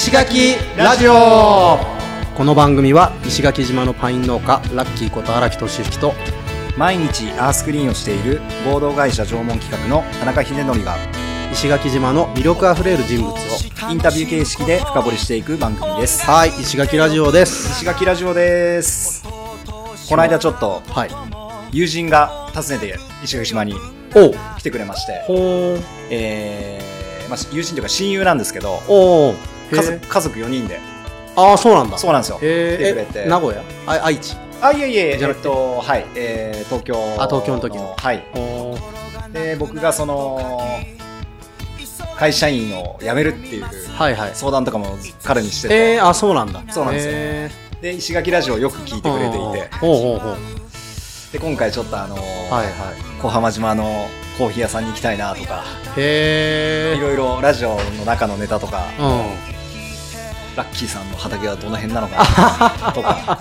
石垣ラジオ。この番組は石垣島のパイン農家ラッキーこと荒木俊之と毎日アースクリーンをしている合同会社縄文企画の田中秀則が石垣島の魅力あふれる人物をインタビュー形式で深掘りしていく番組です。はい石垣ラジオです。石垣ラジオです。この間ちょっとはい。友人が訪ねて石垣島に来てくれましてほう。えーまあ、友人というか親友なんですけどおう家族家族4人で。ああそうなんだ。そうなんですよ。へ来てくれて。ええ名古屋？あ愛知。あいえいええっとはいえー、東京。あ東京の時の。はい。おで僕がその会社員を辞めるっていうはいはい。相談とかも彼にしてて、えー、あそうなんだ。そうなんですよ。へで石垣ラジオをよく聞いてくれていて。ほうほうほう。で今回ちょっとあのーはいはい。小浜島のコーヒー屋さんに行きたいなとか。へえいろいろラジオの中のネタとか。うんラッキーさんの畑はどの辺なのかな？とか。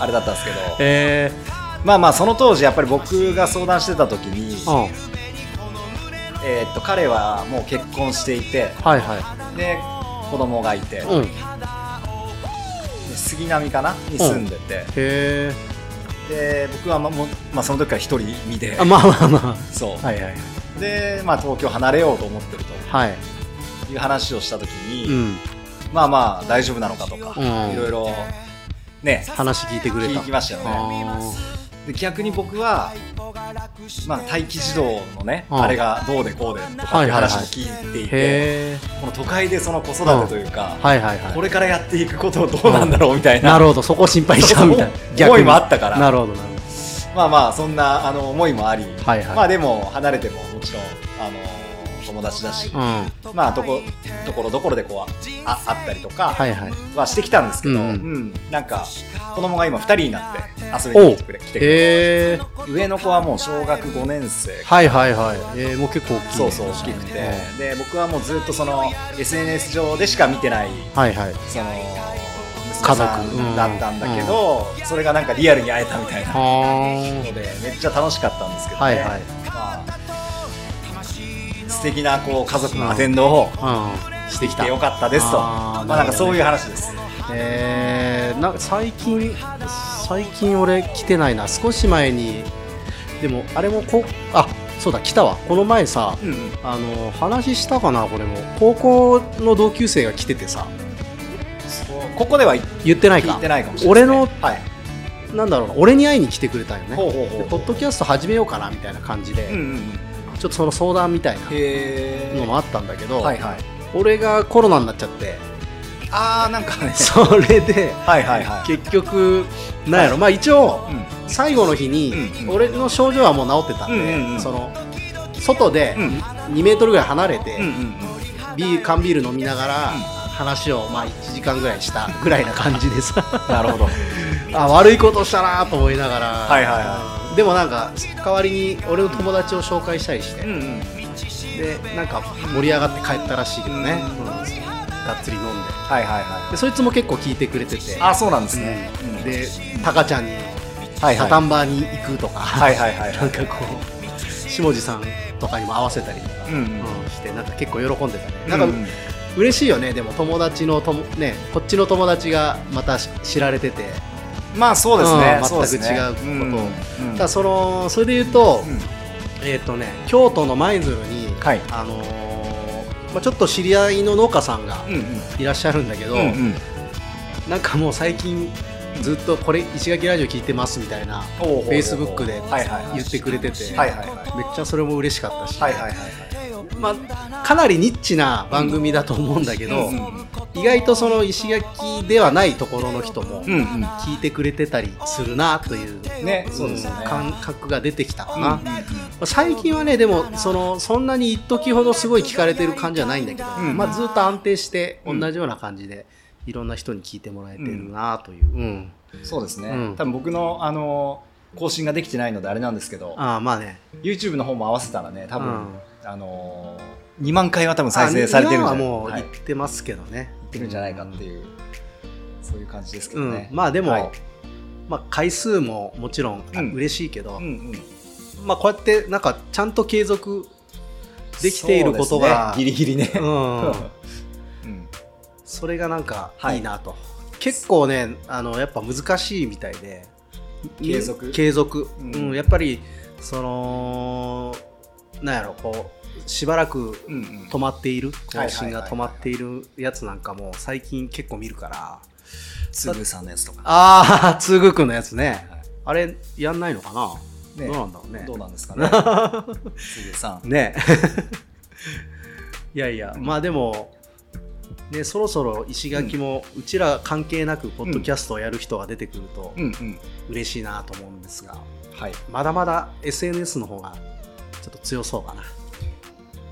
あれだったんですけど。へえまあまあその当時やっぱり僕が相談してた時に、うん。えーっと彼はもう結婚していてはいはで子供がいて、いうん。杉並かな？に住んでて、えで僕はまもうまあ、その時から一人身で。あまあまあまそう、あはいはい。で、まあ、東京離れようと思ってるはい。という話をした時に、うんまあまあ大丈夫なのかとか、うん。いろいろね話聞いてくれた。聞きましたよね。あで逆に僕は、まあ、待機児童のね、うん。あれがどうでこうでとかっていう話も聞いていーて、へえこの都会でその子育てというか、はいはいはい。これからやっていくことをどうなんだろうみたいな、なるほどそこ心配しちゃうみたいな。そう思いもあったから。なるほどなるほまあまあそんなあの思いもあり、はいはい。まあでも離れてももちろんあの友達だし、どうん。まあとこところどころでこうああったりとかはいはい。はしてきたんですけど、ううん。ん。なんか子供が今2人になって遊びに来てくれ来てくれへえ上の子はもう小学5年生。はいはいはい。えーもう結構大きいね。そうそう大きくて、で僕はもうずっとその SNS 上でしか見てないはいはい。その家族。だったんだけど、それがなんかリアルに会えたみたいなのはでめっちゃ楽しかったんですけど、ね。はいはい。まあ、素敵なこう家族のアテンドをしてきてよかったですと。まあなんかそういう話です。えー、なんか最近最近俺来てないな。少し前にでもあれもこあそうだ来たわ。この前さうんうん。あの話したかなこれも。高校の同級生が来ててさ。ここでは言ってないか。聞いてないかもしれない。俺のはい。なんだろうな俺に会いに来てくれたよね。ポッドキャスト始めようかなみたいな感じで、うんうんうんちょっとその相談みたいなへのもあったんだけど、はいはい。俺がコロナになっちゃって。ああなんかね。それではいはいはい。結局なんやろ、まあ一応うん。最後の日に、うんうん。俺の症状はもう治ってたんで、うんその外でうん。2メートルぐらい離れて、ビール缶ビール飲みながら話をまあ1時間ぐらいしたぐらいな感じでさ。う んなるほど。あ悪いことしたなと思いながら、はいはいはでもなんか代わりに俺の友達を紹介したりして、うんうん。でなんか盛り上がって帰ったらしいけどね、うん。うん。がっつり飲んではいはい。はでそいつも結構聞いてくれてて。いあそうなんですね。うん。でタカちゃんにはいはい。タタンバーに行くとか、はいはいはいなんかこう下地さんとかにも合わせたりとか、うんうん。うん。してなんか結構喜んでたね、うなんかうん嬉しいよね。でも友達のともねこっちの友達がまたし知られててまあそうですね。うん全く違うことを。うん。うんただそのそれで言うと、うん。えっ、とね京都の舞鶴に、はい。あのーまあ、ちょっと知り合いの農家さんがいらっしゃるんだけど、うんうん。なんかもう最近ずっとこれ石垣ラジオ聞いてますみたいなフェイスブックではいはいはい。言ってくれてて、はいはいはい。めっちゃそれも嬉しかったし、はいはいはいまあ、かなりニッチな番組だと思うんだけど、意外とその石垣ではないところの人も聞いてくれてたりするなという,、ねそうですよね。感覚が出てきたかな、最近はねでもそのそんなに一時ほどすごい聞かれてる感じはないんだけど、うんまあ、ずっと安定してうん同じような感じでいろんな人に聞いてもらえてるなという、うん。そうですね、うん。多分僕のあの更新ができてないのであれなんですけどああまあね。YouTube の方も合わせたらね多分、うんあの2万回は多分再生されてるんじゃないもうはい言ってますけどね、言ってるんじゃないかっていう、そういう感じですけうん。どね、まあでも、はい。まあ、回数ももちろんうん嬉しいけど、うん。うんまあ、こうやってなんかちゃんと継続できていることが、ね。ギリギリね、うん。うん。それがなんかはいいいなと、結構ねあのやっぱ難しいみたいで。継続？継続、ううんんやっぱりそのなんやろこうしばらくうんうん。止まっているはい更新が止まっているやつなんかも最近結構見るから。つぐさんのやつとか。ああ つぐくんのやつね。はいあれやんないのかな、ねどうなんだろうね。どうなんですかね。つぐさん。ね。いやいや、まあでもねそろそろ石垣も、うちら関係なくポッドキャストをやる人が出てくるとうんうん。嬉しいなと思うんですが、はい。まだまだ SNS の方がちょっと強そうかな。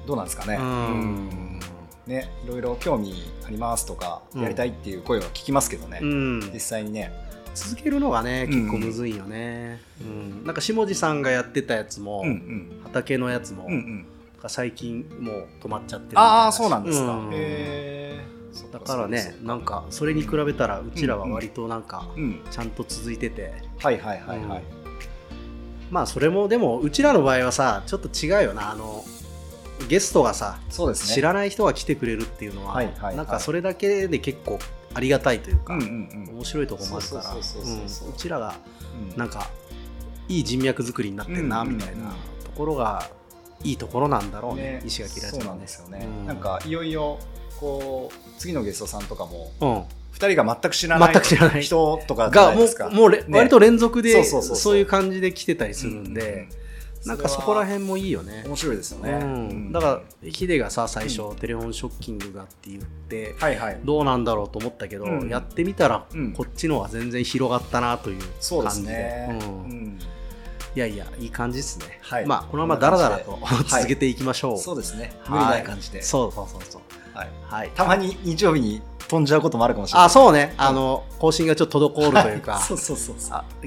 どうなんですかね。うん。ねいろいろ興味ありますとかうん。やりたいっていう声は聞きますけどね、うん。実際にね。続けるのがねうん。結構むずいよね、うん。なんか下地さんがやってたやつも、うんうん。畑のやつも、うんうん。最近もう止まっちゃってるああそうなんですか、うん。へー。だからねなんかそれに比べたらうちらは割となんかうんちゃんと続いてて、はいはいはいはい、まあそれもでもうちらの場合はさちょっと違うよな。あのゲストがさ、そうですね。知らない人が来てくれるっていうのは、はいはいはい。なんかそれだけで結構ありがたいというか、うんうん面白いところもあるからそうちらがうん。なんかいい人脈作りになってんなみたいなところがいいところなんだろうねね石垣ラジオそうなんですよね、うん。なんかいよいよこう次のゲストさんとかもうん2人が全く知らない全く知らない。人とかがもうもうれ、ね割と連続でそういう感じで来てたりするんで、ううなんかそこら辺もいいよね。面白いですよね、うん、だからヒデがさ最初、テレフォンショッキングがって言ってはいはい。どうなんだろうと思ったけど、うん。やってみたらうん。こっちの方が全然広がったなという感じで。ね、うん。うん。いやいやいい感じですね、はい。まあこのままダラダラと 続けていきましょう、そうですね。はい無理ない感じで、そうそうそうそうはい、はい。たまに日曜日に飛んじゃうこともあるかもしれない。あそうね。あの更新がちょっと滞るというか、は いそうそうそう。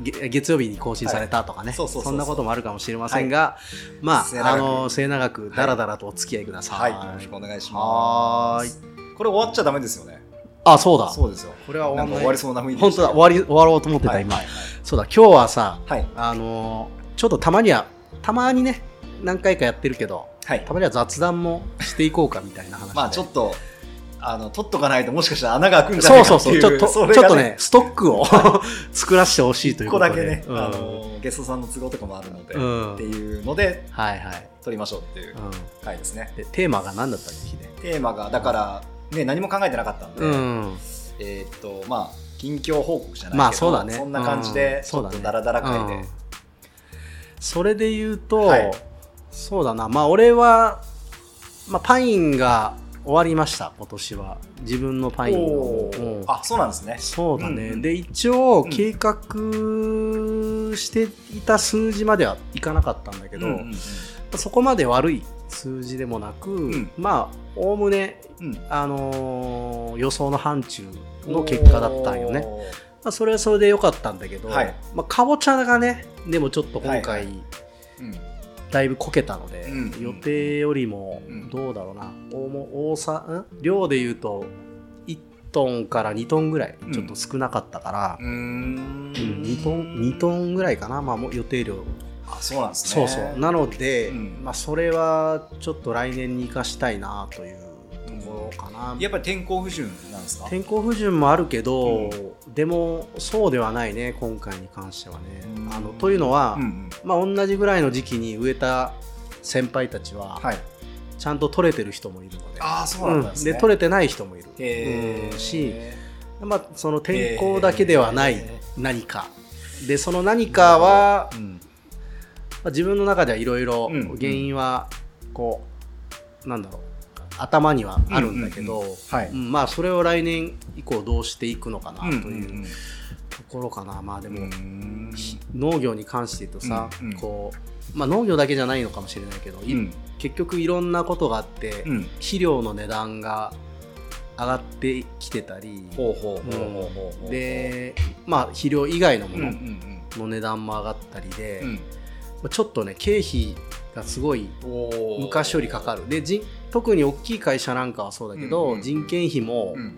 月曜日に更新されたとかね、はい。そうそうそうそう。んなこともあるかもしれませんが、ま末永く。ああの末永くだらだらとお付き合いください。はい、よろしくお願いします。これ終わっちゃダメですよね。あそうだ。そうですよ。これは終わ終わりそうな雰囲気本当だ終わり終わろうと思ってた、今、はい。はい。そうだ今日はさはい。あのーちょっとたまにはたまにね何回かやってるけどはい。た。まには雑談もしていこうかみたいな話で。まあちょっと、あの、取っとかないともしかしたら穴が開くんじゃなそいうかっていう。そうそうちょっとそれがちょっとね、ストックを 作らせてほしいとい一うことで。個だけね、うん。あの、ゲストさんの都合とかもあるので、うん。っていうので、はいはい、取りましょうっていううん。回ですね。でテーマが何だったっけヒデ？テーマが、だから、ね、何も考えてなかったんで、うん。えーっと、まあ、近況報告じゃないけど、まあそうだね。んな感じでうん、ちょっとダラダラ会で。うん、それで言うと、はいそうだな。まあ俺は、まあ、パインが終わりました。今年は。自分のパインがおうん。ーあ、そうなんですね。そうだね、うんうん。で一応ん。計画していた数字まではいかなかったんだけど、うんうんうん。そこまで悪い数字でもなく、ん。まあおおむね、うん。あのー予想の範疇の結果だったんよね。まあ、それはそれで良かったんだけど、はい。まあ、かぼちゃがねでもちょっと今はいは回うんだいぶこけたので、うん。予定よりもうん。どうだろうな、大も大さん？量で言うと1トンから2トンぐらいちょっと少なかったから、うーん。うん2トン2トンぐらいかな、まあ、もう予定量。あそうなんですね。そうそう。なので、うん。まあ、それはちょっと来年に生かしたいなというところかな、やっぱり天候不順なんですか？天候不順もあるけど、うでもそうではないね今回に関してはね。うん。あのというのは、うんうん。まあ、同じぐらいの時期に植えた先輩たちは、はい。ちゃんと取れてる人もいるので。ああそうなんですね、で取れてない人もいる、し、まあ、その天候だけではないへ何か。でその何かは、うん。まあ自分の中ではいろいろうん。原因はこうなんだろう頭にはあるんだけど、うんうんうん。はい。うんまあそれを来年以降どうしていくのかなとうんいうところかな、まあでも、農業に関して言うとさ、うんうん。こうまあ、農業だけじゃないのかもしれないけど、いうん。結局いろんなことがあって、うん。肥料の値段が上がってきてたり、で、まあ、肥料以外のものん。の値段も上がったりで、うん。まあちょっとね経費がすごい昔よりかかる。で人特に大きい会社なんかはそうだけど、うんうん人件費も、うん。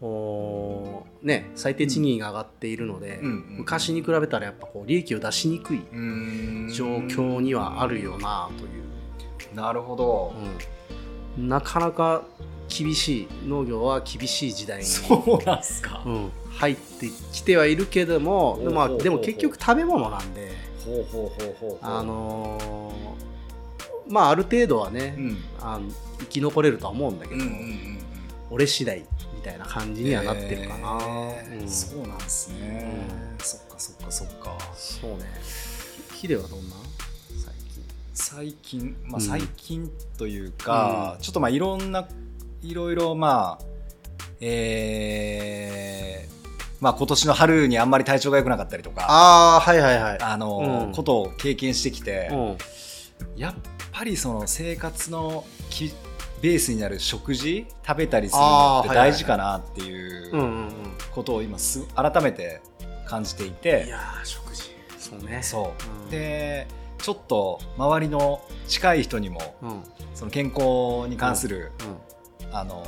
おーね、最低賃金が上がっているので、うんうん昔に比べたらやっぱこう利益を出しにくいうん。状況にはあるよなという、なるほど。うん。なかなか厳しい農業は厳しい時代に、そうなんすか。うん、入ってきてはいるけどもほうほう。まあ、でも結局食べ物なんで、ほうほうほうほうほう。あのーまあある程度はね、うん。あの生き残れるとは思うんだけど、うんうんうんうん。俺次第みたいな感じにはなってるかな、へー。うん。そうなんですね、うそっかそっかそっか。そうね。ヒデはどんな？最近。最近まあうん。最近というか、ちょっとまあいろんないろいろまあえーまあ今年の春にあんまり体調が良くなかったりとかああはいはいはい。あの、うん。ことを経験してきて、うん。やっぱりその生活のきベースになる食事食べたりするのって大事かなっていううんうんうんことを今す改めて感じていて、いやー食事。そうね。そう、うん。でちょっと周りの近い人にもうん。うんその健康に関する、あの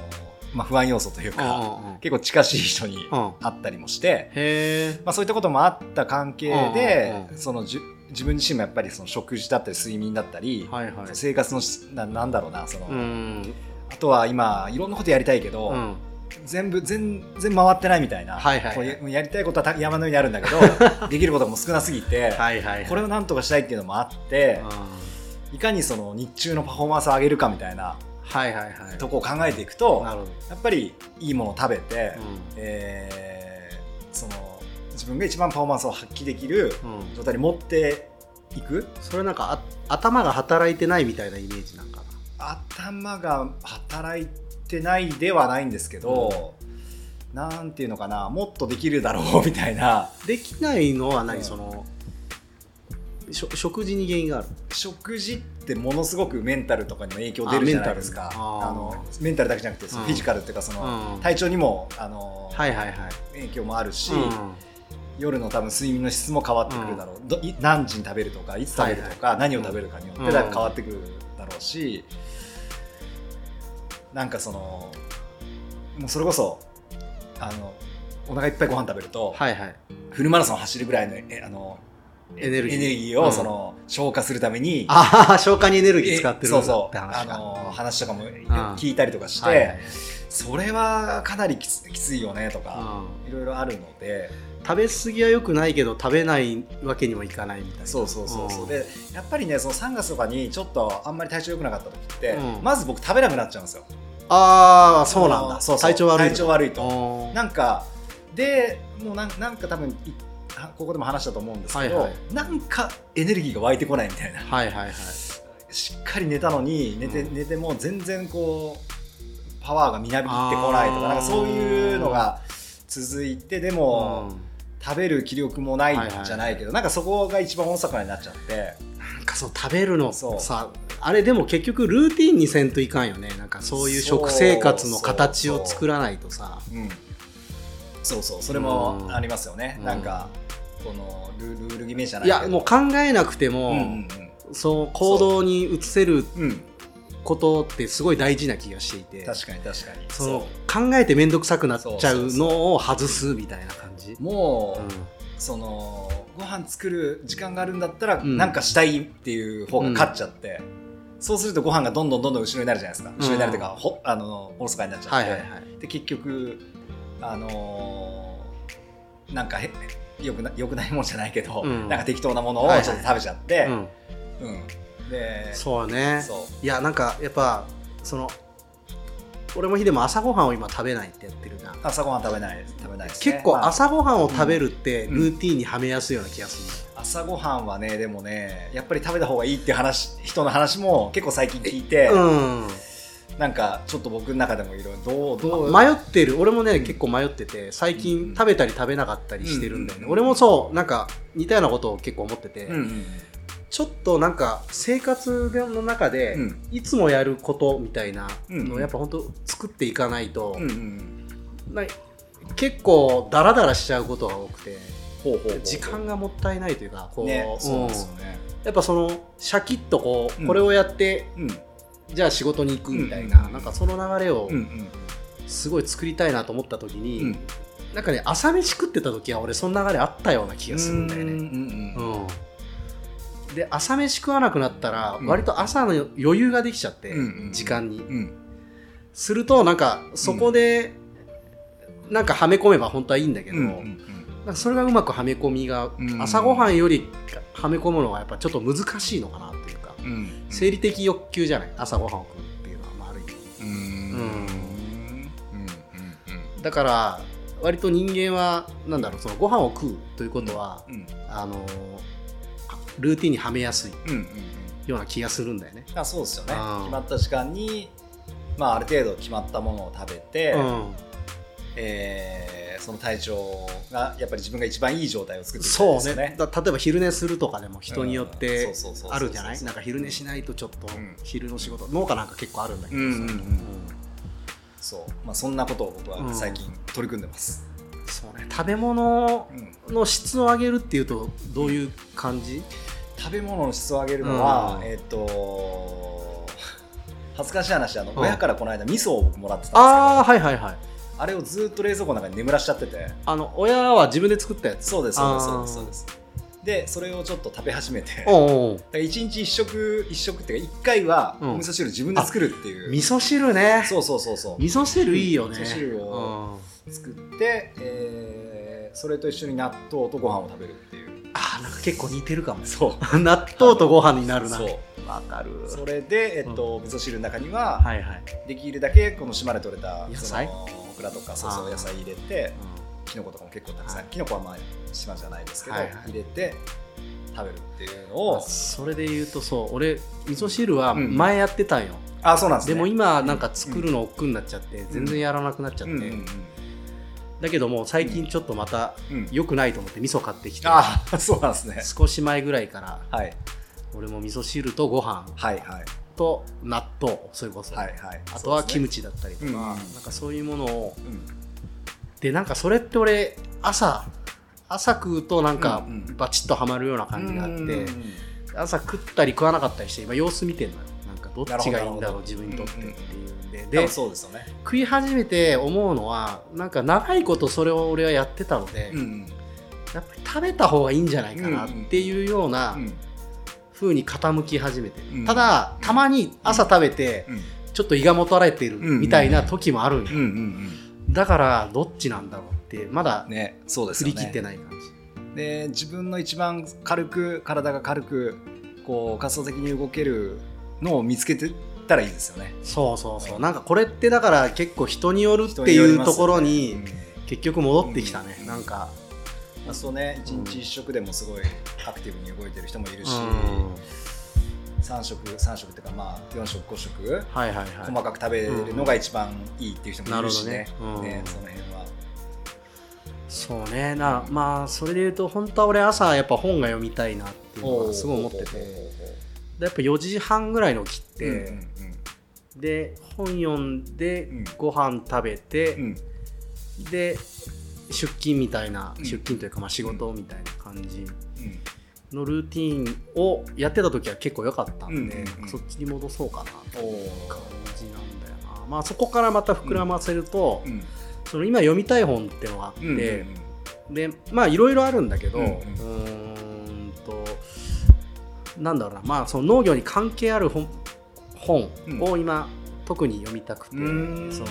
まあ、不安要素というか、うんうんうん。結構近しい人にうん。会ったりもして、へえまあ、そういったこともあった関係で、うんうんうんそのじゅ自分自身もやっぱりその食事だったり睡眠だったり、はい。はい生活のしななんだろうなその、うん。あとは今いろんなことやりたいけど、うん。全部全然回ってないみたいな、はいはいはい。ややりたいことはた山のようにあるんだけど できることも少なすぎて、はいこれをなんとかしたいっていうのもあって、いかにその日中のパフォーマンスを上げるかみたいなはいはいはい。とこを考えていくとやっぱりいいものを食べて、うえーその自分が一番パフォーマンスを発揮できるんうん。状態に持っていく？それなんかあ頭が働いてないみたいなイメージなんか頭が働いてないではないんですけど、なんていうのかな？もっとできるだろうみたいな。なできないのは何、うん。その食事に原因がある？食事ってものすごくメンタルとかにも影響出るじゃないですか。あメンタルあー。あのメンタルだけじゃなくてフィジカルっていうかその、うん。体調にもあの、はいはいはい。影響もあるし、うん。夜の多分睡眠の質も変わってくるだろう、どい何時に食べるとかいつ食べるとか、何を食べるかによってだ変わってくるだろうし、なんかそのもうそれこそあのお腹いっぱいご飯食べると、はいはい。フルマラソン走るぐらいのえあのエネルギー。エネルギーうん。をその、消化するためにああ消化にエネルギーえ使ってるそうそう。って話か。あの話とかもん。聞いたりとかして、はいはいはい。それはかなりきつきついよねとか、うん。いろいろあるので。食べ過ぎは良くないけど食べないわけにもいかないみたいな。そうそうそうそう、ん。でやっぱりねその3月とかにちょっとあんまり体調良くなかった時って、うん。まず僕食べなくなっちゃうんですよ。ああそうなんだ。そうそう。体調悪い体調悪いと。となんかでもうなんなんか多分ここでも話したと思うんですけど、はいはい。なんかエネルギーが湧いてこないみたいな。はいはいはい。しっかり寝たのに寝て,、うん。寝ても全然こうパワーがみなびってこないとかなんかそういうのが続いてでも、うん。食べる気力もないはいはいはいじゃない。けど、なんかそこが一番大阪になっちゃって。なんかそう食べるのさあれでも結局ルーティンにせんといかんよね。なんかそういう食生活の形を作らないとさ。うんそうそうそれもうん。ありますよね、うん。なんかこのルルール決めじゃないいやもう考えなくても、うんうんそう行動に移せるう。ん、うん、ことってすごい大事な気がしていて。確かに確かに。その考えて面倒くさくなっちゃうのを外すみたいな感じ。もう、うんそのご飯作る時間があるんだったら、うん。なんかしたいっていう方が勝っちゃって、そうするとご飯がどんどんどんどん後ろになるじゃないですか。後ろになるというか、ほあのおろそかになっちゃって、はいはいはい。で結局あのーなんかへよくなよくないもんじゃないけど、うん。なんか適当なものをはいはい。ちょっと食べちゃって、うん。うん。でそうね。そう。いやなんかやっぱその俺もヒデも朝ごはんを今食べないってやってるじゃん。朝ごはん食べない食べないね。結構まあ朝ごはんを食べるってうん。ルーティンにはめやすいような気がす朝ごはんはねでもねやっぱり食べた方がいいっていう話人の話も結構最近聞いて、るうんなんかちょっと僕の中でもいろいろどうどう？迷ってる。俺もね、うん。結構迷ってて最うん。近食べたり食べなかったりしてるんだよね、うん。俺もそうなんか似たようなことを結構思ってて、うんうん。ちょっとなんか生活の中で、うん。いつもやることみたいなのやっぱ本当作っていかないと、な結構ダラダラしちゃうことが多くて時間がもったいないというかこう、ねそううんですよね。やっぱそのシャキッとこう、うん。これをやってうんじゃあ仕事に行くみたいな、うんなんかその流れをうんうん。すごい作りたいなと思った時に、うん。なんかね朝飯食ってた時は俺その流れあったような気がするんだよね。うんうんうんうん。で朝飯食わなくなったらうん。割と朝の余裕ができちゃって、うんうん時間に。うん。するとなんかそこでなんかはめ込めば本当はいいんだけど、うんうんそれがうまくはめ込みが、うん。朝ごはんよりはめ込むのがやっぱちょっと難しいのかなうん。うん生理的欲求じゃない？朝ごはんを食うっていうのは、まあ、ある意味。うん。うん。うん。だから割と人間はなんだろうそのご飯を食うということは、うん。あのルーティンにはめやすいうん。うん。ような気がするんだよね。あそうですよね。うん。決まった時間にまあある程度決まったものを食べて、うん。えーその体調がやっぱり自分が一番いい状態を作っていきですよね。だ例えば昼寝するとかでも人によっうんてあるじゃない？なんか昼寝しないとちょっとうん昼の仕事、農家なんか結構あるんだけどそう。まあそんなことを僕は最近取り組んでます、うん。そうね。食べ物うん。の質を上げるっていうとどういう感じ？食べ物の質を上げるのは、うん。えっ、と恥ずかしい話あの、うん。親からこの間味噌を僕もらってたんですけど。ああはいはいはいあれをずっと冷蔵庫の中に眠らしちゃってて。あの親は自分で作ったやつ。そうですそうですそうですそうです。でそれをちょっと食べ始めて。おうおうだから一日一食一食っていうか一回は味噌汁自分で作るっていう、味噌汁ね。そうそうそうそう。味噌汁いいよね。味噌汁を作って、えーそれと一緒に納豆とご飯を食べるっていう。あーなんか結構似てるかも。そう。納豆とご飯になるな。そう。わかる。それで、えっと味噌汁の中には、はいはい、できるだけこの島で採れた野菜？ラとかそうそう野菜入れてうきのことかも結構たくさん、はい。きのこはまあ島じゃないですけど、はいはい入れて食べるっていうのんをそれで言うとそう俺味噌汁はうん。前やってたんよ、あそうなんですね。でも今なんか作るの億劫になっちゃって全然やらなくなっちゃって、うんうんうん。だけどもう最近ちょっとまたうん。良くないと思って味噌買ってきて。ああそうなんですね。少し前ぐらいからはい。俺も味噌汁とご飯。はいはいと納豆それこそ、はいはい。あとはキムチ、チだったりとか、うんなんかそういうものを。うん。でなんかそれって俺朝朝食うとなんかうんうん。バチッとはまるような感じがあって、うん朝食ったり食わなかったりして今様子見てんのよ。なんかどっちがいいんだろう自分にとってっていうんで、多で分そうですよね。食い始めて思うのはなんか長いことそれを俺はやってたので、うんやっぱり食べた方がいいんじゃないかなっていうようなうん風に傾き始めてる、うん。ただたまに朝食べてうん。ちょっと胃がもたれてるうんみたいな時もあるんだからどっちなんだろうってまだうんねそうですよね。振り切ってない感じ、で自分の一番軽く体が軽くこう活動的に動けるのを見つけてたらいいですよね。そうそうそう。なんかこれってだから結構人によるっていうところにうん。結局戻ってきたね、うんなんか、あそうね一日一食でもすごいアクティブに動いてる人もいるし、うん。3食3食っていうかまあ4食5食はいはいはい。細かく食べるのが一番いいっていう人もいるしね,、うん。ねその辺は。そうね。なまあそれで言うと本当は俺朝やっぱ本が読みたいなっていうのはすごい思ってて。でやっぱ4時半ぐらいの起きて、うんうん。で本読んでうん。ご飯食べて、うん。で出勤みたいな、うん。出勤というかまあ仕事みたいな感じ。うん。のルーティンをやってた時は結構良かったんで、そっちに戻そうかなとおいうー感じなんだよな。まあそこからまた膨らませると、うん。その今読みたい本っていうのがあって、でまあいろいろあるんだけど、ううん。となんだろうな。まあその農業に関係ある本本を今、特に読みたくて、うん。その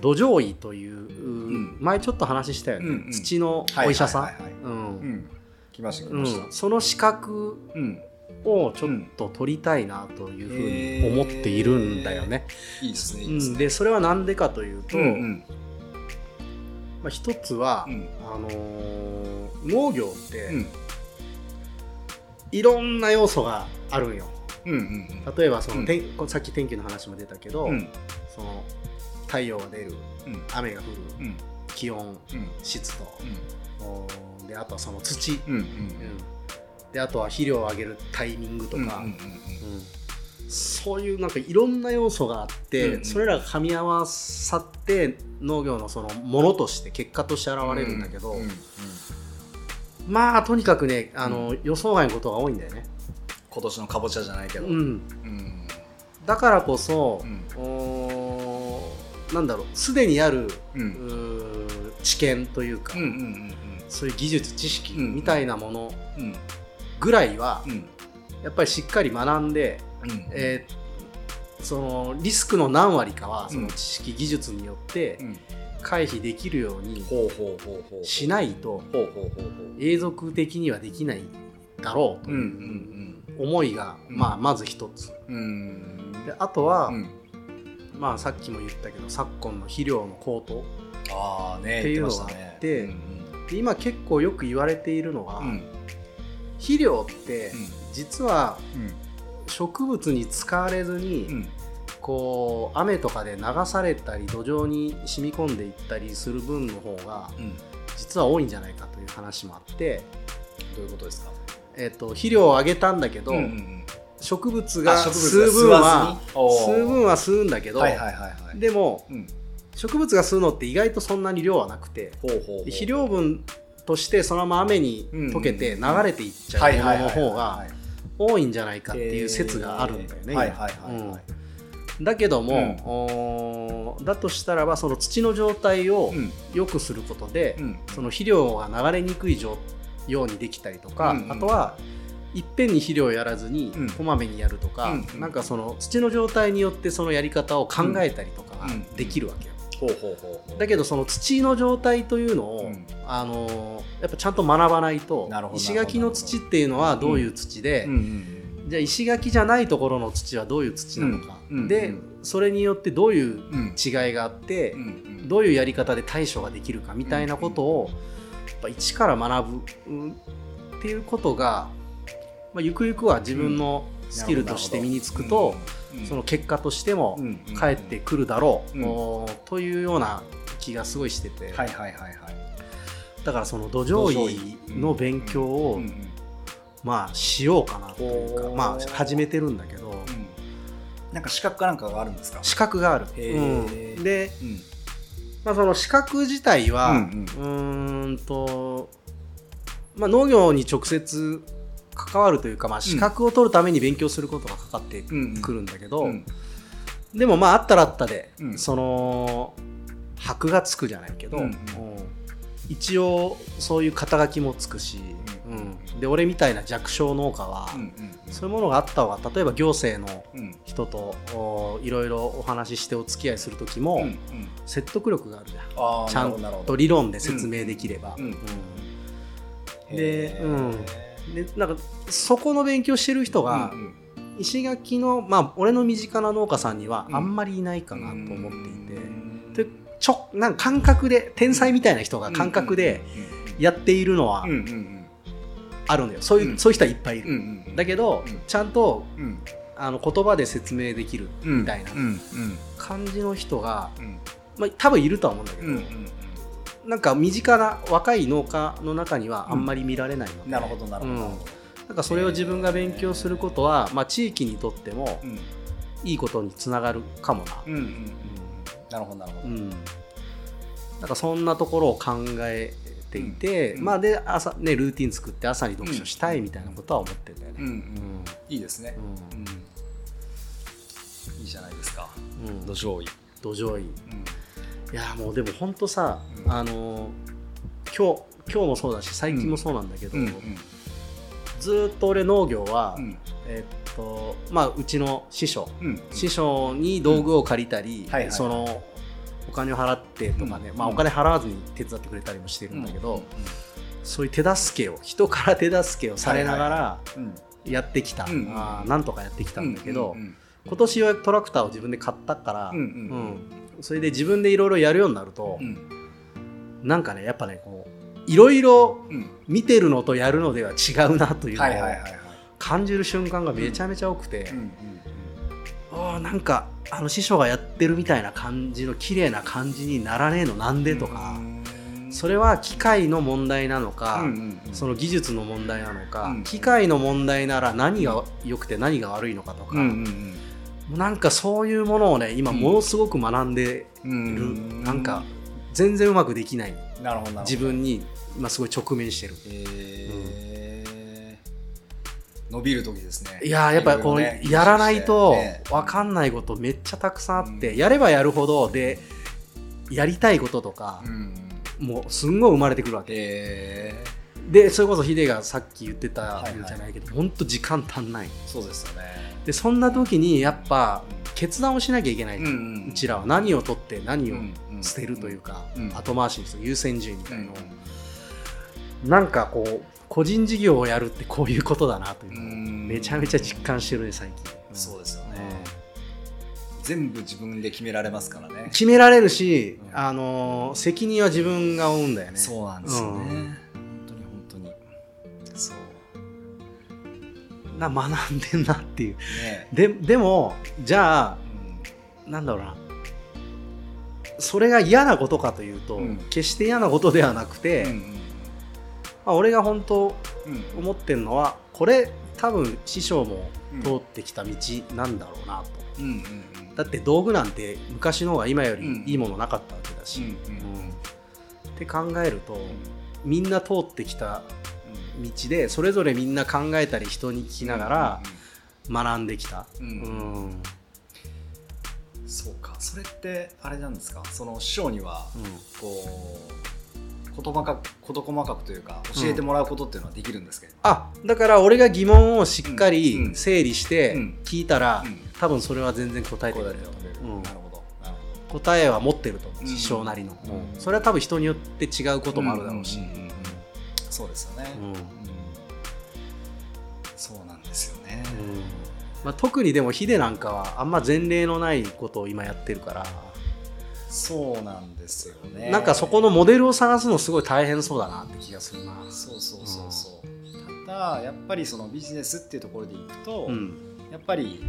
土壌医という、ん。前ちょっと話したよね、土のお医者さん。来ましたました。ん。その資格うん。をちょっと取りたいなというふうに思っているんだよね。いいですねでそれは何でかというと、まあ、一つは、うん。あのー農業って、うん。いろんな要素があるんよ。例えばその、さっき天気の話も出たけど、うん。その太陽が出るうん。雨が降るうん。気温うん。湿度。であとはその土、であとは肥料をあげるタイミングとか、そういうなんかいろんな要素があって、それらが噛み合わさって農業のそのものとして結果として現れるんだけど、まあとにかくねあの、予想外のことが多いんだよね、今年のかぼちゃじゃないけど。うん、うん。だからこそう、んなんだろうすでにある、ううんー知見というか、うんうんそういう技術知識うんみたいなものうん。ぐらいは、うん。やっぱりしっかり学んで、うんえーそのリスクの何割かはうん。その知識技術によってうん。回避できるようにしないと永続的にはできないだろうとううんういうん思いが、うん。まあ、まず一つ。うんうん。であとは、うんまあ、さっきも言ったけど昨今の肥料の高騰ああねっていうのがあってうんで今結構よく言われているのは、うんうん。肥料ってうん。実はうん。植物に使われずに、うん。こう雨とかで流されたり土壌に染み込んでいったりする分の方がうん。実は多いんじゃないかという話もあって、どういうことですか？えっと肥料をあげたんだけど、うんうんうん植物が吸う分は吸う分は吸うんだけど、はいはいはいはい。でもうん。植物が吸うのって意外とそんなに量はなくて肥料分としてそのまま雨に溶けて流れていっちゃはいうはいものの方が多いんじゃないかっていう説があるんだよね。はい今はいはいはい。うん。だけども、おーだとしたらばその土の状態をうん。良くすることで、うん。その肥料が流れにくい状ようにできたりとか、うんうん。あとはいっぺんに肥料をやらずにうん。こまめにやるとか、うんうん。なんかその土の状態によってそのやり方を考えたりとかできるわけよ。ほうほうほうだけどその土の状態というのを、うん。あのーやっぱちゃんと学ばないと石垣の土っていうのはどういう土で、うんうんじゃあ石垣じゃないところの土はどういう土なのか、でそれによってどういううん違いがあって、どういうやり方で対処ができるかみたいなことをやっぱ一から学ぶうんっていうことが、まあ、ゆくゆくは自分のスキルとして身につくと、うん。その結果としてもうん。返ってくるだろう、というような気がすごいしてて、はいはいはいはい。だからその土壌医の勉強を、うん。うんまあしようかなというかまあ始めてるんだけど、うん。なんか資格かなんかがあるんですか？資格がある、うん。で、うん。まあ、その資格自体は、ううん。ーんと、まあ、農業に直接関わるというか、まあ、資格を取るために勉強することがかかってうんくるんだけど、うんでもまああったらあったで、うん。その箔がつくじゃないけど、一応そういう肩書きもつくし、うん。うん。で俺みたいな弱小農家は、そういうものがあった方が例えば行政のうん。人とおいろいろお話ししてお付き合いする時も、説得力があるじゃん。ちゃんと理論で説明できれば。で,、ーうん、でなんかそこの勉強してる人が、石垣の、まあ、俺の身近な農家さんにはうん。あんまりいないかなと思っていて、うんでちょなんか感覚で天才みたいな人が感覚でやっているのはあるんだよ。そういう,、うん。そういう人はいっぱいいる、だけど、うん。ちゃんとうん。あの言葉で説明できるうん。みたいな感じの人が、うん。まあ、多分いるとは思うんだけど、なんか身近な若い農家の中にはあんまり見られないので、なるほどなるほど。うん。なんかそれを自分が勉強することは、まあ、地域にとってもうん。いいことにつながるかもな、うんうんうんなるほどなるほど。うん、なんかそんなところを考えていて、うんまあで朝ねルーティン作って朝に読書したいみたいなことは思ってんだよね。うんうんいいですね。うん。うん。いいじゃないですか。うん。土壌医土壌医うんいやもうでも本当さ、うん。あの今日今日もそうだし最近もそうなんだけど、うん。ずーっと俺農業は、うん。えっとまあ、うちの師匠。うん。師匠に道具を借りたり、はいはいはい。そのお金を払ってとかね、まあ、うん。うんお金払わずに手伝ってくれたりもしてるんだけど、うん。そういう手助けを人から手助けをされながらうん。やってきた、うん。あーなんとかやってきたんだけど、うん。うん。今年ようやくトラクターを自分で買ったから、うんうん。うんそれで自分でいろいろやるようになると、うん。なんかねやっぱねこういろいろうん。見てるのとやるのでは違うなというのを感じる瞬間がめちゃめちゃ多くて、うんあーなんかあの師匠がやってるみたいな感じの綺麗な感じにならねえのなんでとか、それは機械の問題なのか、うんうんうん。その技術の問題なのか、うん機械の問題なら何が良くて何が悪いのかとか、うんうんなんかそういうものをね今うん。ものすごく学んでうんる、うん。なんか全然うまくできない。自分に今すごい直面してる。えー。伸びる時ですね。いやーやっぱりこう、やらないとね。分かんないことめっちゃたくさんあって、うん。やればやるほどでやりたいこととかう、ん。もうすんごい生まれてくるわけ、えでそれこそヒデがさっき言ってたはいはい。んじゃないけど、本当時間足んない。そうですよね。でそんな時にやっぱ決断をしなきゃいけない、うんうんうちらは。何を取って何をうんうん捨てるというか、うん。後回しにする。優先順位みたうんいなのを、なんかこう個人事業をやるって こういうことだなというめちゃめちゃ実感してるね最近、そうですよね。うん。全部自分で決められますからね。決められるし、うん。あのー責任は自分が負うんだよね。そうなんですよね、な学んでんなっていう。ね。ででもじゃあうん。なんだろうな。それが嫌なことかというと、うん。決して嫌なことではなくて、うんまあ、俺が本当うん。思ってるのはこれ多分師匠もうん。通ってきた道なんだろうなと、うんうんうん。だって道具なんて昔の方が今よりうん。いいものなかったわけだし、うんうんうん。って考えるとみんな通ってきた道でそれぞれみんな考えたり人に聞きながら学んできた、うんうん。うん。そうか。それってあれなんですか？その師匠にはこう言葉か事細かくというか教えてもらうことっていうのはできるんですけど、あだから俺が疑問をしっかうんり整理してうん。聞いたら、うん。多分それは全然答えてくれる。答えてくれる。うん。なるほど。なるほ答えは持ってると師匠なりの、うんそれは多分人によって違うこともあるだろうし、んんんんそうですよね、うん。うん。そうなんですよね、うん。まあ、特にでもヒデなんかはあんま前例のないことを今やってるから、そうなんですよね。なんかそこのモデルを探すのすごい大変そうだなって気がするな。そうそうそうそう、ただやっぱりそのビジネスっていうところでいくと、うん。やっぱり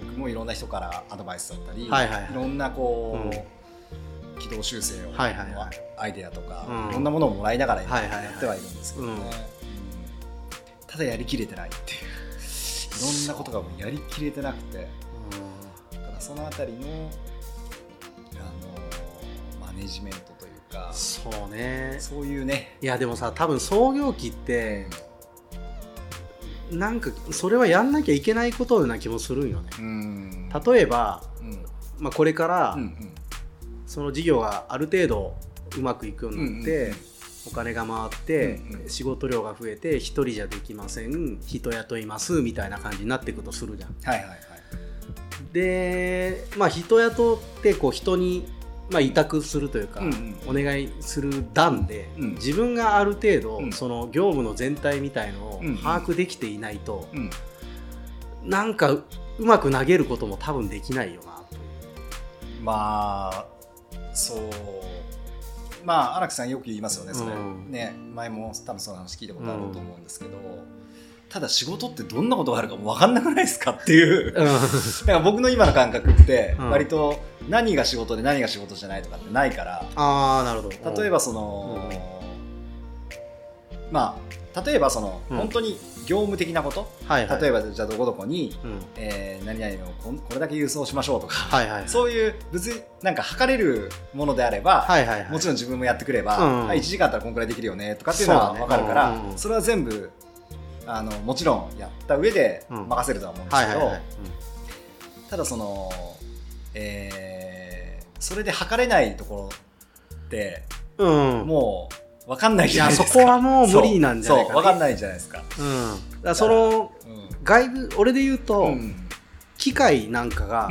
僕もいろんな人からアドバイスだったり、はいはいはい。ろんなこう、うん軌道修正を、はいはいはい。アイデアとか、うん。いろんなものをもらいながらやってはいるんですけどね、うん。うんただやりきれてないっていう。いろんなことがもうやりきれてなくて。だからそのあたりのあのマネジメントというかそうね。そういうね。いやでもさ多分創業期ってなんかそれはやんなきゃいけないことな気もするんよね。うん。例えば、うん。まあ、これからうんうんその事業がある程度うまくいくようになって、うんうんうん。お金が回って、うんうん。仕事量が増えて一人じゃできません人雇いますみたいな感じになっていくとするじゃん。はいはいはい。でまあ人雇ってこう人に、まあ、委託するというか、うんお願いする段で、うん。自分がある程度、うん。その業務の全体みたいのをうんうん。把握できていないと、うん。なんかううまく投げることも多分できないよなという。まあそう。まあ荒木さんよく言いますよねそれ、うん。ね前も多分その話聞いたことあると思うんですけど、ただ仕事ってどんなことがあるかも分かんなくないですかっていう。だから僕の今の感覚ってうん。割と何が仕事で何が仕事じゃないとかってないからああなるほど。例えばその、まあ例えばその、うん。本当に業務的なこと？はいはい。例えばじゃあどこどこに、うん。えー何々をこんこれだけ輸送しましょうとか、はいはいはい。そういう別になんか測れるものであれば、はいはいはい。もちろん自分もやってくれば、うんあ1時間あったらこんくらいできるよねとかっていうのは分かるからうんうんうん。それは全部あのもちろんやった上でうん。任せるとは思うんですけど、ただその、えーそれで測れないところってうん、うん、もう分かんないいじゃないですか。やそこはもう無理なんじゃないかそうそう分かんないじゃないですか、うん、だからその外部俺で言うと、うん。機械なんかが、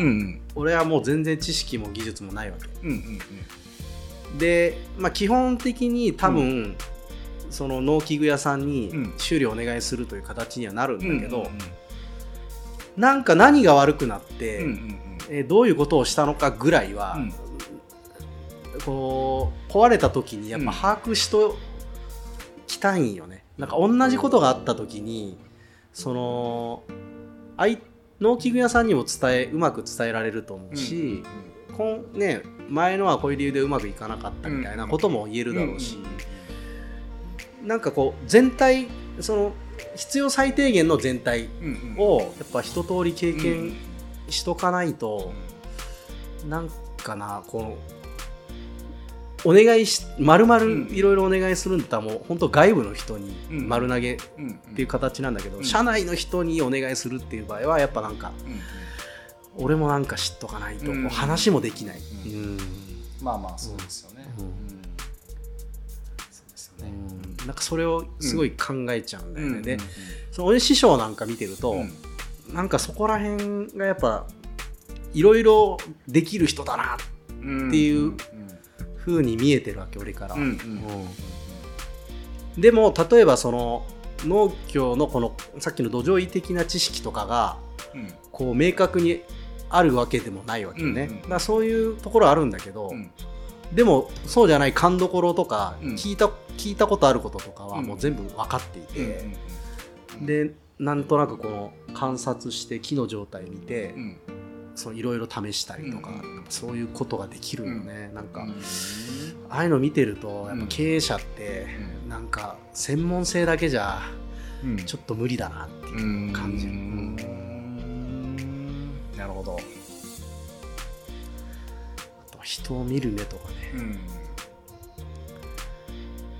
俺はもう全然知識も技術もないわけ。うんうんうん。で、まあ、基本的に多分、その農機具屋さんにうん。修理お願いするという形にはなるんだけど、なんか何が悪くなって、えーどういうことをしたのかぐらいは、うんこう壊れた時にやっぱ把握しときたいんよね。なんか同じことがあった時にその農機具屋さんにも伝えうまく伝えられると思うし、こんね、前のはこういう理由でうまくいかなかったみたいなことも言えるだろうし、なんかこう全体その必要最低限の全体うんうん。をやっぱ一通り経うん。験しとかないと、なんかなこうお願いし丸々いろいろお願いするんだったらもう本当外部の人にうん。丸投げっていう形なんだけど、うん。社内の人にお願いするっていう場合はやっぱなんか俺もなんか知っとかないと、話もできない、まあまあそうですよね。そうですよね。なんかそれをすごい考えちゃうんだよね、でうん。その俺師匠なんか見てると、うん。なんかそこら辺がやっぱいろいろできる人だなうんっていう風に見えてるわけ俺から、うんうん。うん。でも例えばその農協のこのさっきの土壌医的な知識とかがうん。こう明確にあるわけでもないわけよね、うんうんだからそういうところあるんだけど、うん。でもそうじゃない勘どころとか、うん。聞いた聞いたことあることとかはうん。もう全部分かっていて、うんでなんとなくこの観察して木の状態見て、いろいろ試したりとか、うんそういうことができるよね、なんか、うん。ああいうの見てるとやっうん。ぱ経営者ってうんなんか専門性だけじゃうん。ちょっと無理だなっていう感じ。る、うん。なるほど、あと人を見る目とかね、うん。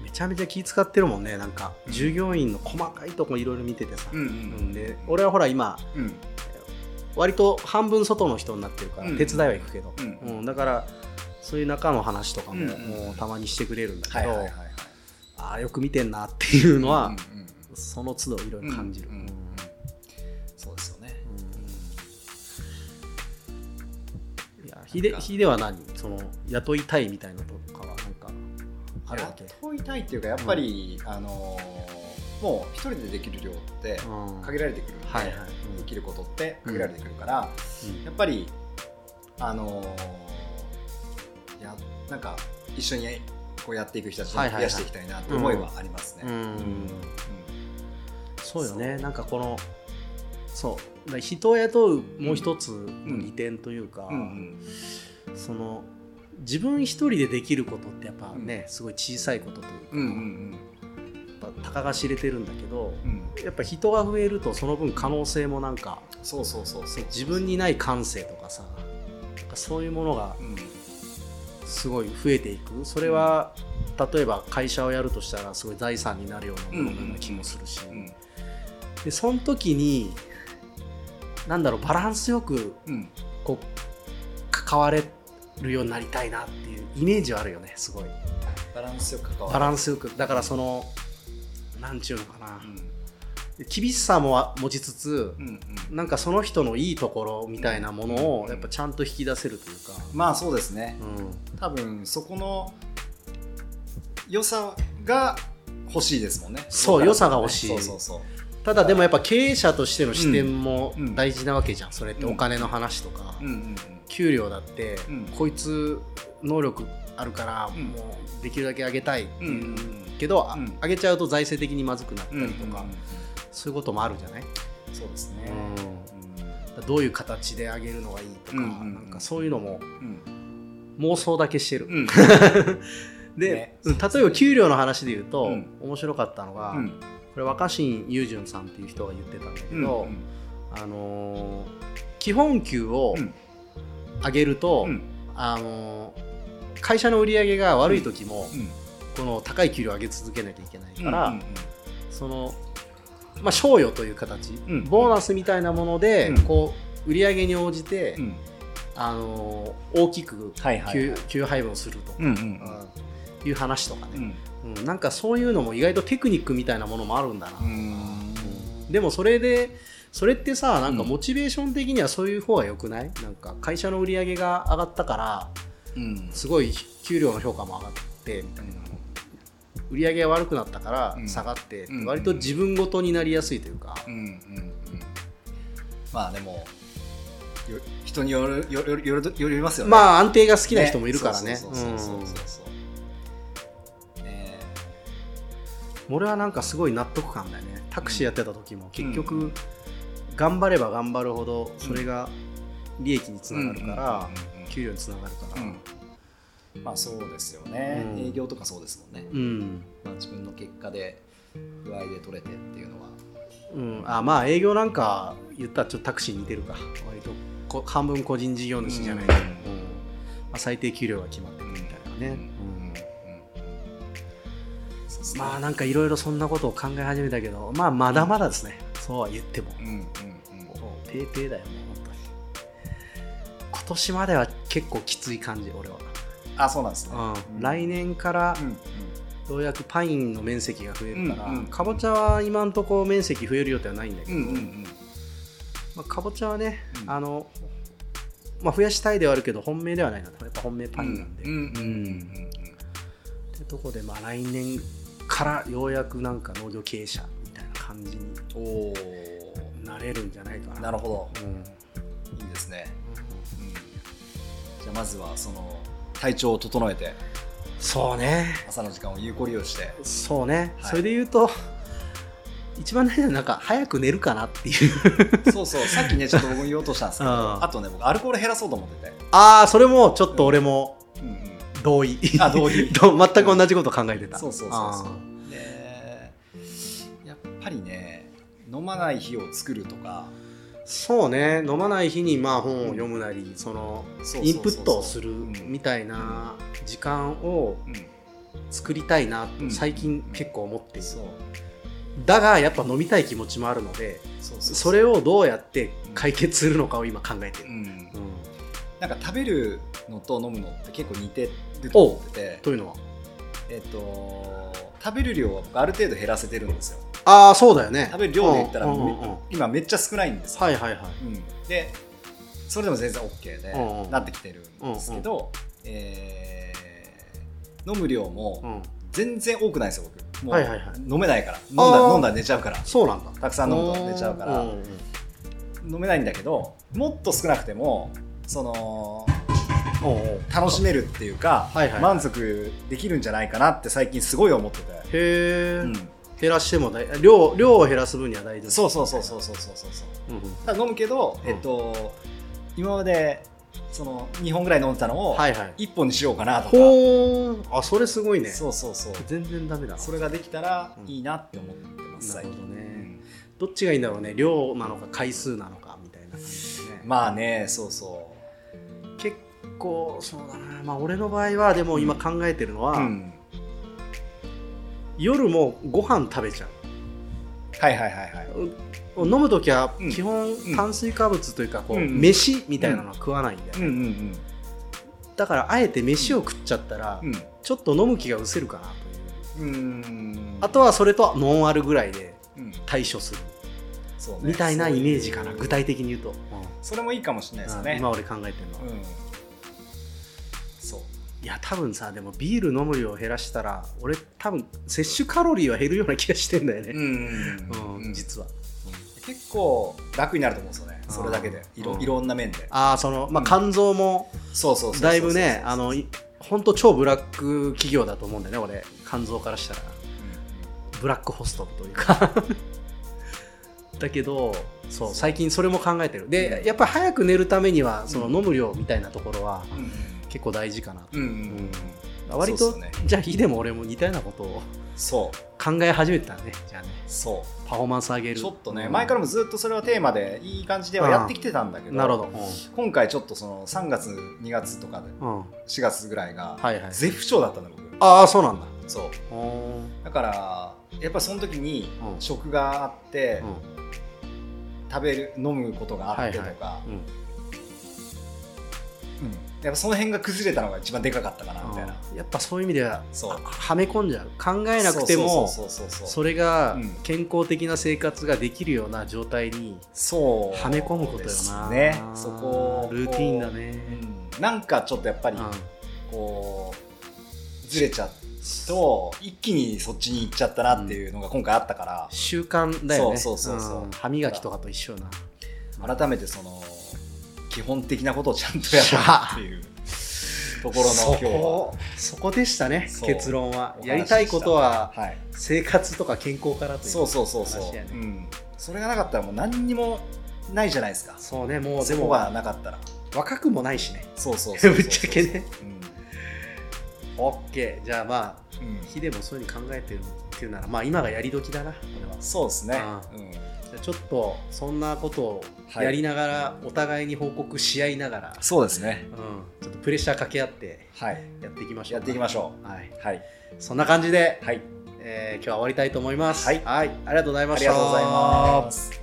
めちゃめちゃ気使ってるもんね。なんかうん。従業員の細かいとこいろいろ見ててさ、うん。で俺はほら今うん割と半分外の人になってるからうん。手伝いは行くけど、うん。うんだからそういう中の話とかも,、うん。もうたまにしてくれるんだけど、ああよく見てんなっていうのは、その都度いろいろ感じる、そうですよね。いやヒデヒデは何？その雇いたいみたいなとかはなんかあるわけ、雇いたいっていうかやっぱり、あのーもう一人でできる量ってうん。限られてくるんで、はいはい。うん。できることって限られてくるから、うん。やっぱりあのーやなんか一緒にこうやっていく人たちを増やしていきたいなって思いはありますね。うん。うん。そうよね。なんかこのそう。人を雇うもう一つの利点というか、うん。うん。その自分一人でできることってやっぱね、すごい小さいことというか、うんうんやっぱたかが知れてるんだけどうん。うんやっぱ人が増えるとその分可能性もなんかそうそうそうそう。自分にない感性とかさなんかそういうものがうん。すごい増えていく。それは例えば会社をやるとしたらすごい財産になるようなものな気もするし、うん。でその時になんだろうバランスよくうん。こう関われるようになりたいなっていうイメージはあるよねすごい。バランスよく関わる。バランスよく。だからそのなんちゅうのかな。うん。厳しさも持ちつつうんうん。なんかその人のいいところみたいなものうんをやっぱちゃんと引き出せるというか、まあそうですね。うん、多分そこの良さが欲しいですもんね。そう良さが欲しい。そうそうそう。ただでもやっぱ経営者としての視点もうん。大事なわけじゃん。それってうんお金の話とか、うんうん。給料だって、うん。こいつ能力あるからうん。もうできるだけ上げたいってう。ん。けど、あうん。上げちゃうと財政的にまずくなったうんりとか、うんうんそういうこともあるじゃない、そうですね。うん。どういう形で上げるのがいいとか、うんうんうん。なんかそういうのもうん。妄想だけしてる、うん。で、ね。うん例えば給料の話で言うと、うん。面白かったのが、うん。これ若新雄純さんっていう人が言ってたんだけうんど、あのー基本給をうん。上げると、うん。あのー会社の売り上げが悪い時も、うん。この高い給料を上げ続けなきゃいけないから、そのまあ賞与という形、うん。ボーナスみたいなもので、うん。こう売り上げに応じて、うん。あのー大きく給,、配分をすると、うんうんうん。いう話とかうね、ん。うん。なんかそういうのも意外とテクニックみたいなものもあるんだな、うん。でもそれでそれってさなんかうんモチベーション的にはそういう方が良くない？なんか会社の売り上げが上がったからうんすごい給料の評価も上がってみたいな。売り上げが悪くなったからうん。下がって、うん。割と自分ごとになりやすいというか、まあでもよ人によるよるよるよりますよね。まあ安定が好きな人もいるからね。そうそうそうそう。俺はなんかすごい納得感だよね。タクシーやってた時も結局頑張れば頑張るほどそれが利益につながるから。うんうんうんうん給料につながるからうん。まあそうですよね、うん。営業とかそうですもんね、うん、まあ、自分の結果で具合で取れてっていうのは。うん、あまあ営業なんか言ったらちょっとタクシーに似てるか。割とこ半分個人事業主じゃない。けど、うん。うん。まあ、最低給料が決まってるみたいなね、まあなんかいろいろそんなことを考え始めたけどまあまだまだですね、そうは言っても、うん。うん。うん。ペーペーだよもう本当に今年までは結構きつい感じ俺は、あそうなんですね、うん。来年からようやくパインの面積が増えるから、うんうん。かぼちゃは今んとこ面積増える予定はないんだけど、うんうんうん。まあ、かぼちゃはね、うん。あのまあ、増やしたいではあるけど本命ではないなやっぱ本命パインなんで、ってとこで、まあ、来年からようやくなんか農業経営者みたいな感じになれるんじゃないかな。おなるほど。うん。いいですね、うん、じゃあまずはその体調を整えてそうね。朝の時間を有効利用して。そうね、はい。それで言うと一番大事なのはなんか早く寝るかなっていう。そうそう。さっきねちょっと僕も言おうとしたんですけど うん。あとね僕アルコール減らそうと思ってて、ああそれもちょっと俺もうんうん、同意あ同意。ど全く同じこと考えてた、そうそうそうあそう。でやっぱりね飲まない日を作るとかーそうね。飲まない日にまあ本を読むなりそのインプットをするうんみたいな時間をうん。作りたいなうん。と最近結構思っている、そう。だがやっぱ飲みたい気持ちもあるのでそれをどうやって解決するのかを今考えてる、うん。うん。なんか食べるのと飲むのって結構似てると思ってて。というのは？えっと食べる量は僕ある程度減らせてるんですよああそうだよね。食べる量で言ったらめうんうんうん。うん今めっちゃ少ないんですよ、はいはいはい。うん、でそれでも全然 OK でうんうんなってきてるんですけど、えー飲む量もうん。全然多くないですよ僕。もうはいはいはい。飲めないから。飲んだ飲んだら寝ちゃうから。そうなんだ。たくさん飲むと寝ちゃうから。んん飲めないんだけどもっと少なくてもその楽しめるっていうか、はいはい満足できるんじゃないかなって最近すごい思ってて、へえ、うん減らしても大量量を減らす分には大丈夫。そうそうそうそうそうそうそう。そううん。うだ飲むけど、うん。えっと今までその2本ぐらい飲んでたのをはいはい。1本にしようかなとか、ほーあそれすごいね。そうそうそう。全然ダメだなそれができたらうん。いいなって思ってます、最近。なるほどね。うん。どっちがいいんだろうね。量なのか回数なのかみたいな。感じでねまあねそうそ結構そうだな。まあ俺の場合はでも今考えてるのは、う、うん、夜もご飯食べちゃう。はいはいはいはい。飲む時はうん。基本ん。炭水化物というかこう、飯みたいなのは食わないんだよね、だからあえて飯を食っちゃったら、うん。ちょっと飲む気が失せるかなという。あとはそれとノンアルぐらいでうん。対処する。みたいなイメージかな。具体的に言うと、それもいいかもしれないですよね、今俺考えてるのは、いや多分さでもビール飲む量を減らしたら俺多分摂取カロリーは減るような気がしてんだよね、うんうんうん実は、結構楽になると思うんですよねそれだけで。いろうん。いろんな面で。ああそのまあうん。肝臓もそうそうそうそうだいぶねあのい本当超ブラック企業だと思うんだよね俺。肝臓からしたら。ブラックホストというか。だけどそう最近それも考えてる。でやっぱり早く寝るためにはその飲む量みたいなところはうんうん結構大事かなと、うんうんうん。割と、ね。じゃあ日でも俺も似たようなことをそう。考え始めてたね。じゃあね。そパフォーマンス上げる。うちょっとね、うん。前からもずっとそれはテーマでいい感じではやってきてたんだけどなるほど、今回ちょっとその3月2月とかでうん。うん4月ぐらいがはいはい。絶不調だったんだ僕。ああそうなんだ。そう。だからやっぱその時にうん。食があって、うん。食べる飲むことがあってとか、はいうんうんやっぱその辺が崩れたのが一番でかかったかなみたいな、やっぱそういう意味ではそう。はめ込んじゃう。考えなくてもそれがうん。健康的な生活ができるような状態にそうはめ込むことよな。ねそこをルーティーンだね。うん。なんかちょっとやっぱりうん。こうずれちゃうと一気にそっちに行っちゃったなっていうのが今回あったから、習慣だよね。そうそうそうそうん。歯磨きとかと一緒よな。改めてその基本的なことをちゃんとやろうっていう ところのそ今日は。こそこでしたね結論は。やりたいことははい、生活とか健康からというそうそうそうそう、ね。うん、それがなかったらもう何にもないじゃないですか。そうねもうでも。がなかったら。若くもないしね。そうそう ぶっちゃけね。うん、OK じゃあまあうん。日でもそういうふうに考えてるっていうならまあ今がやり時だなこれは。そうですね。あうんじゃあちょっとそんなことをはい。やりながら、お互いに報告し合いながら、そうですね。うん、ちょっとプレッシャーかけ合ってはい。やっていきましょう。やっていきましょう、はい、うはい。そんな感じで、はい。えー今日は終わりたいと思います。はい。ありがとうございました。ありがとうございます